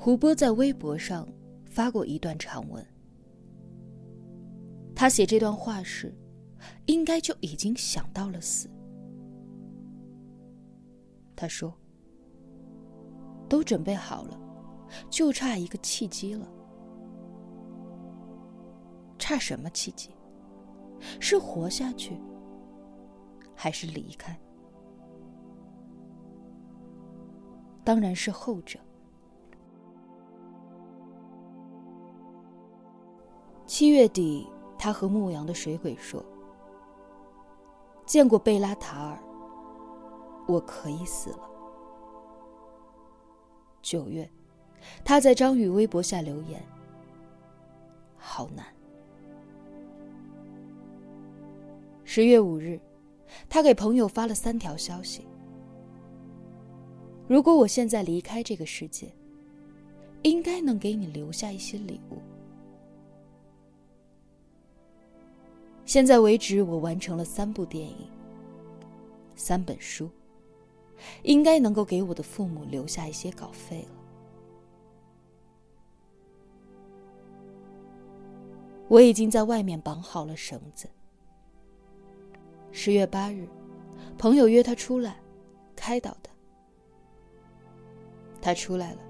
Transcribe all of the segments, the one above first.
胡波在微博上发过一段长文。他写这段话时，应该就已经想到了死。他说：“都准备好了，就差一个契机了。差什么契机？是活下去，还是离开？当然是后者。”七月底。他和牧羊的水鬼说：“见过贝拉塔尔，我可以死了。”九月，他在张宇微博下留言：“好难。”十月五日，他给朋友发了三条消息：“如果我现在离开这个世界，应该能给你留下一些礼物。”现在为止，我完成了三部电影、三本书，应该能够给我的父母留下一些稿费了。我已经在外面绑好了绳子。十月八日，朋友约他出来，开导他。他出来了，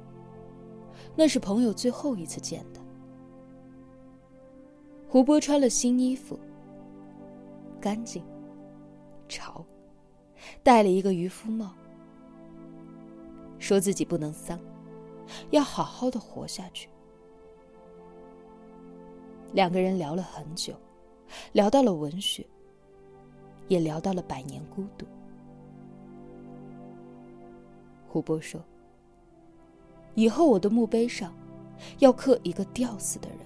那是朋友最后一次见他。胡波穿了新衣服。干净，潮，戴了一个渔夫帽，说自己不能丧，要好好的活下去。两个人聊了很久，聊到了文学，也聊到了百年孤独。胡波说：“以后我的墓碑上，要刻一个吊死的人。”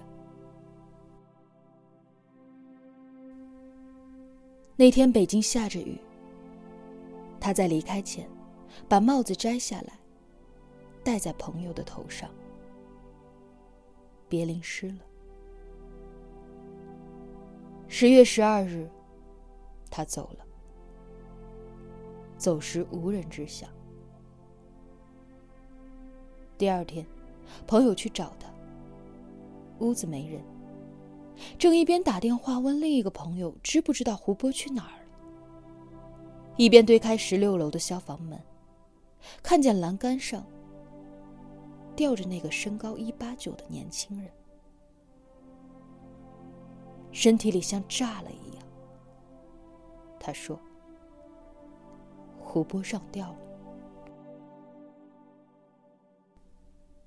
那天北京下着雨。他在离开前，把帽子摘下来，戴在朋友的头上。别淋湿了。十月十二日，他走了。走时无人知晓。第二天，朋友去找他，屋子没人。正一边打电话问另一个朋友知不知道胡波去哪儿了，一边推开十六楼的消防门，看见栏杆上吊着那个身高一八九的年轻人，身体里像炸了一样。他说：“胡波上吊了。”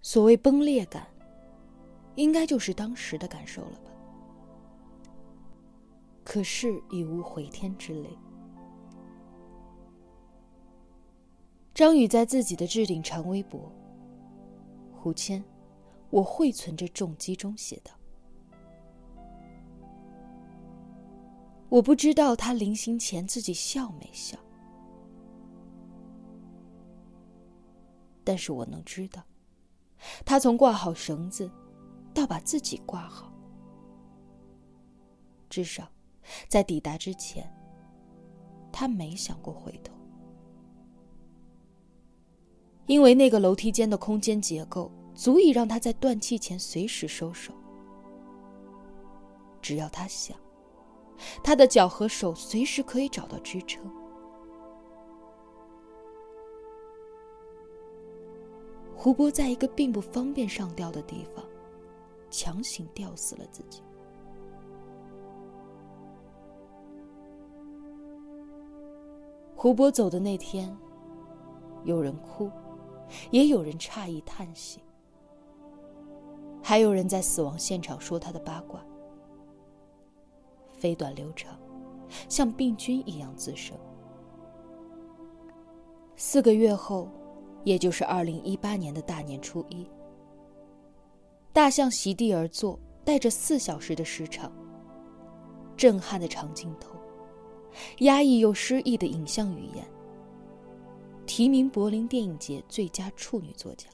所谓崩裂感，应该就是当时的感受了吧。可是已无回天之泪。张宇在自己的置顶长微博“胡谦，我会存着重击”中写道：“我不知道他临行前自己笑没笑，但是我能知道，他从挂好绳子到把自己挂好，至少。”在抵达之前，他没想过回头，因为那个楼梯间的空间结构足以让他在断气前随时收手。只要他想，他的脚和手随时可以找到支撑。胡波在一个并不方便上吊的地方，强行吊死了自己。胡波走的那天，有人哭，也有人诧异叹息，还有人在死亡现场说他的八卦，飞短流长，像病菌一样滋生。四个月后，也就是二零一八年的大年初一，大象席地而坐，带着四小时的时长，震撼的长镜头。压抑又诗意的影像语言，提名柏林电影节最佳处女作奖。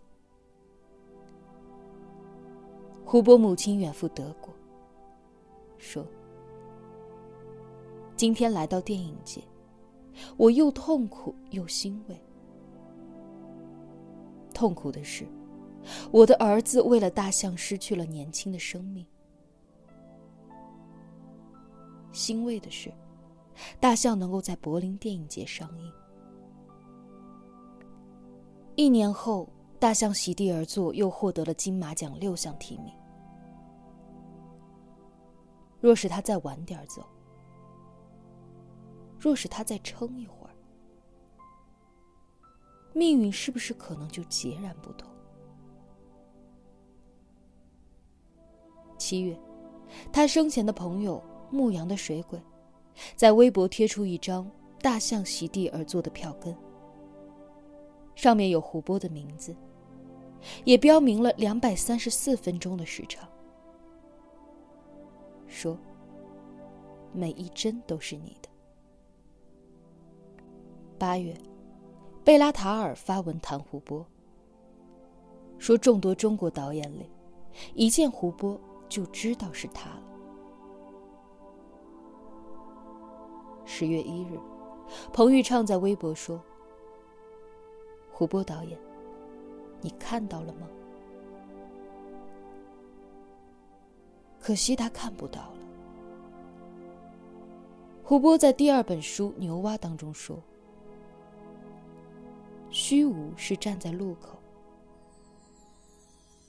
胡波母亲远赴德国，说：“今天来到电影节，我又痛苦又欣慰。痛苦的是，我的儿子为了大象失去了年轻的生命。欣慰的是，大象能够在柏林电影节上映。一年后，大象席地而坐，又获得了金马奖六项提名。若是他再晚点走，若是他再撑一会儿，命运是不是可能就截然不同？七月，他生前的朋友牧羊的水鬼，在微博贴出一张大象席地而坐的票根，上面有胡波的名字，也标明了两百三十四分钟的时长，说：“每一帧都是你的。”八月，贝拉塔尔发文谈胡波，说众多中国导演里，一见胡波。就知道是他了。十月一日，彭昱畅在微博说：“胡波导演，你看到了吗？可惜他看不到了。”胡波在第二本书《牛蛙》当中说：“虚无是站在路口。”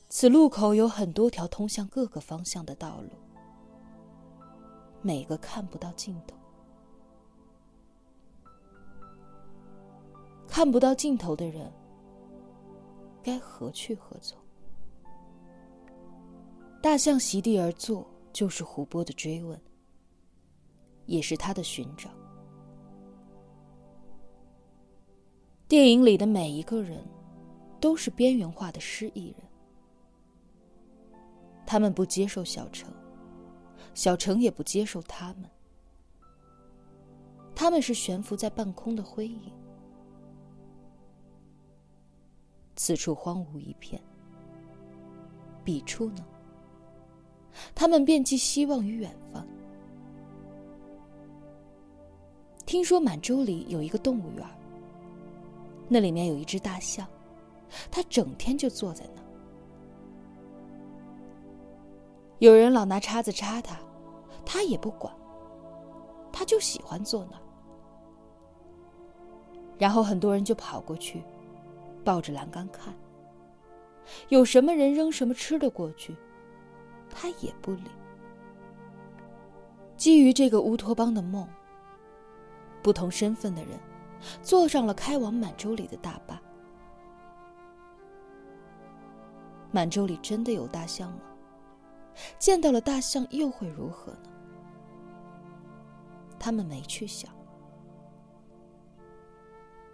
此路口有很多条通向各个方向的道路，每个看不到尽头。看不到尽头的人，该何去何从？大象席地而坐，就是胡波的追问，也是他的寻找。电影里的每一个人，都是边缘化的失忆人。他们不接受小城，小城也不接受他们。他们是悬浮在半空的灰影。此处荒芜一片，彼处呢？他们便寄希望于远方。听说满洲里有一个动物园，那里面有一只大象，它整天就坐在那。有人老拿叉子插他，他也不管。他就喜欢坐那儿。然后很多人就跑过去，抱着栏杆看。有什么人扔什么吃的过去，他也不理。基于这个乌托邦的梦，不同身份的人坐上了开往满洲里的大巴。满洲里真的有大象吗？见到了大象又会如何呢？他们没去想，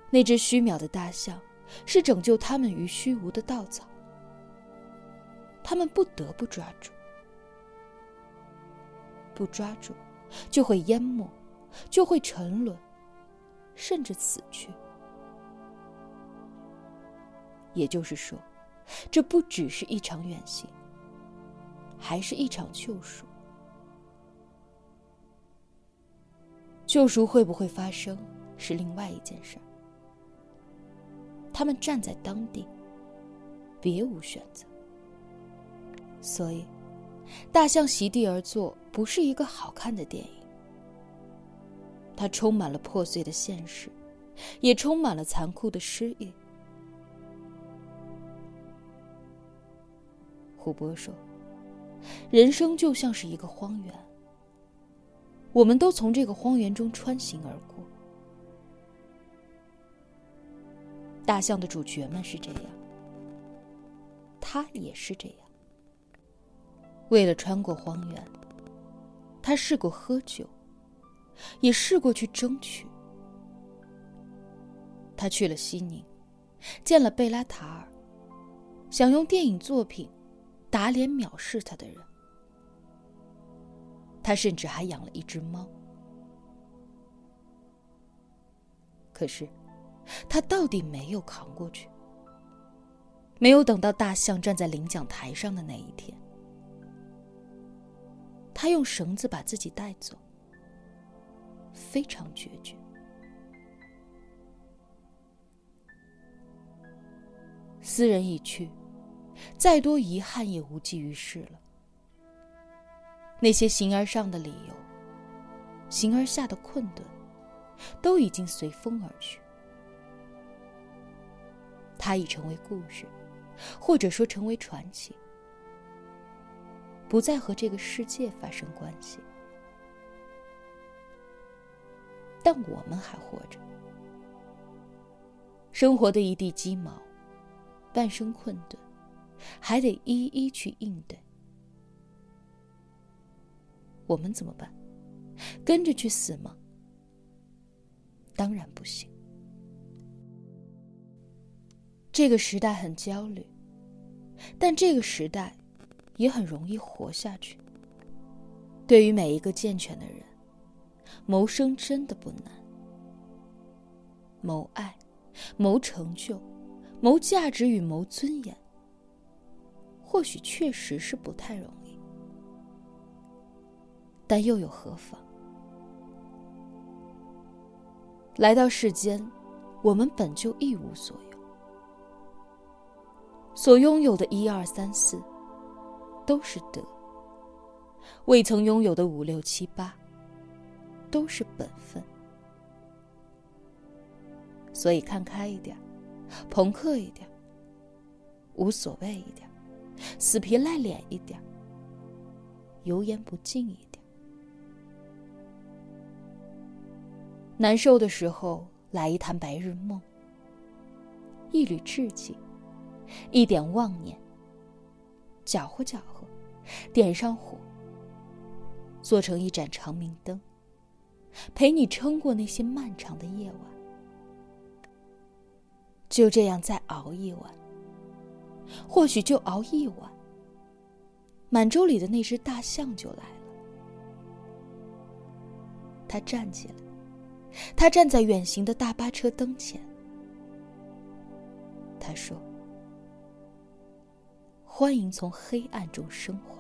那只虚渺的大象是拯救他们于虚无的稻草，他们不得不抓住，不抓住就会淹没，就会沉沦，甚至死去。也就是说，这不只是一场远行。还是一场救赎。救赎会不会发生，是另外一件事儿。他们站在当地，别无选择。所以，大象席地而坐不是一个好看的电影。它充满了破碎的现实，也充满了残酷的失忆。胡波说。人生就像是一个荒原，我们都从这个荒原中穿行而过。大象的主角们是这样，他也是这样。为了穿过荒原，他试过喝酒，也试过去争取。他去了西宁，见了贝拉塔尔，想用电影作品。打脸藐视他的人，他甚至还养了一只猫。可是，他到底没有扛过去，没有等到大象站在领奖台上的那一天。他用绳子把自己带走，非常决绝。斯人已去。再多遗憾也无济于事了。那些形而上的理由，形而下的困顿，都已经随风而去。它已成为故事，或者说成为传奇，不再和这个世界发生关系。但我们还活着，生活的一地鸡毛，半生困顿，还得一一去应对。我们怎么办？跟着去死吗？当然不行。这个时代很焦虑，但这个时代也很容易活下去。对于每一个健全的人，谋生真的不难。谋爱、谋成就、谋价值与谋尊严，或许确实是不太容易。但又有何妨？来到世间，我们本就一无所有，所拥有的一二三四，都是德；未曾拥有的五六七八，都是本分。所以看开一点，朋克一点，无所谓一点，死皮赖脸一点，油盐不进一点。难受的时候，来一坛白日梦，一缕志气，一点妄念，搅和搅和，点上火，做成一盏长明灯，陪你撑过那些漫长的夜晚。就这样再熬一晚，或许就熬一晚，满洲里的那只大象就来了。他站起来。他站在远行的大巴车灯前，他说：“欢迎从黑暗中生活。”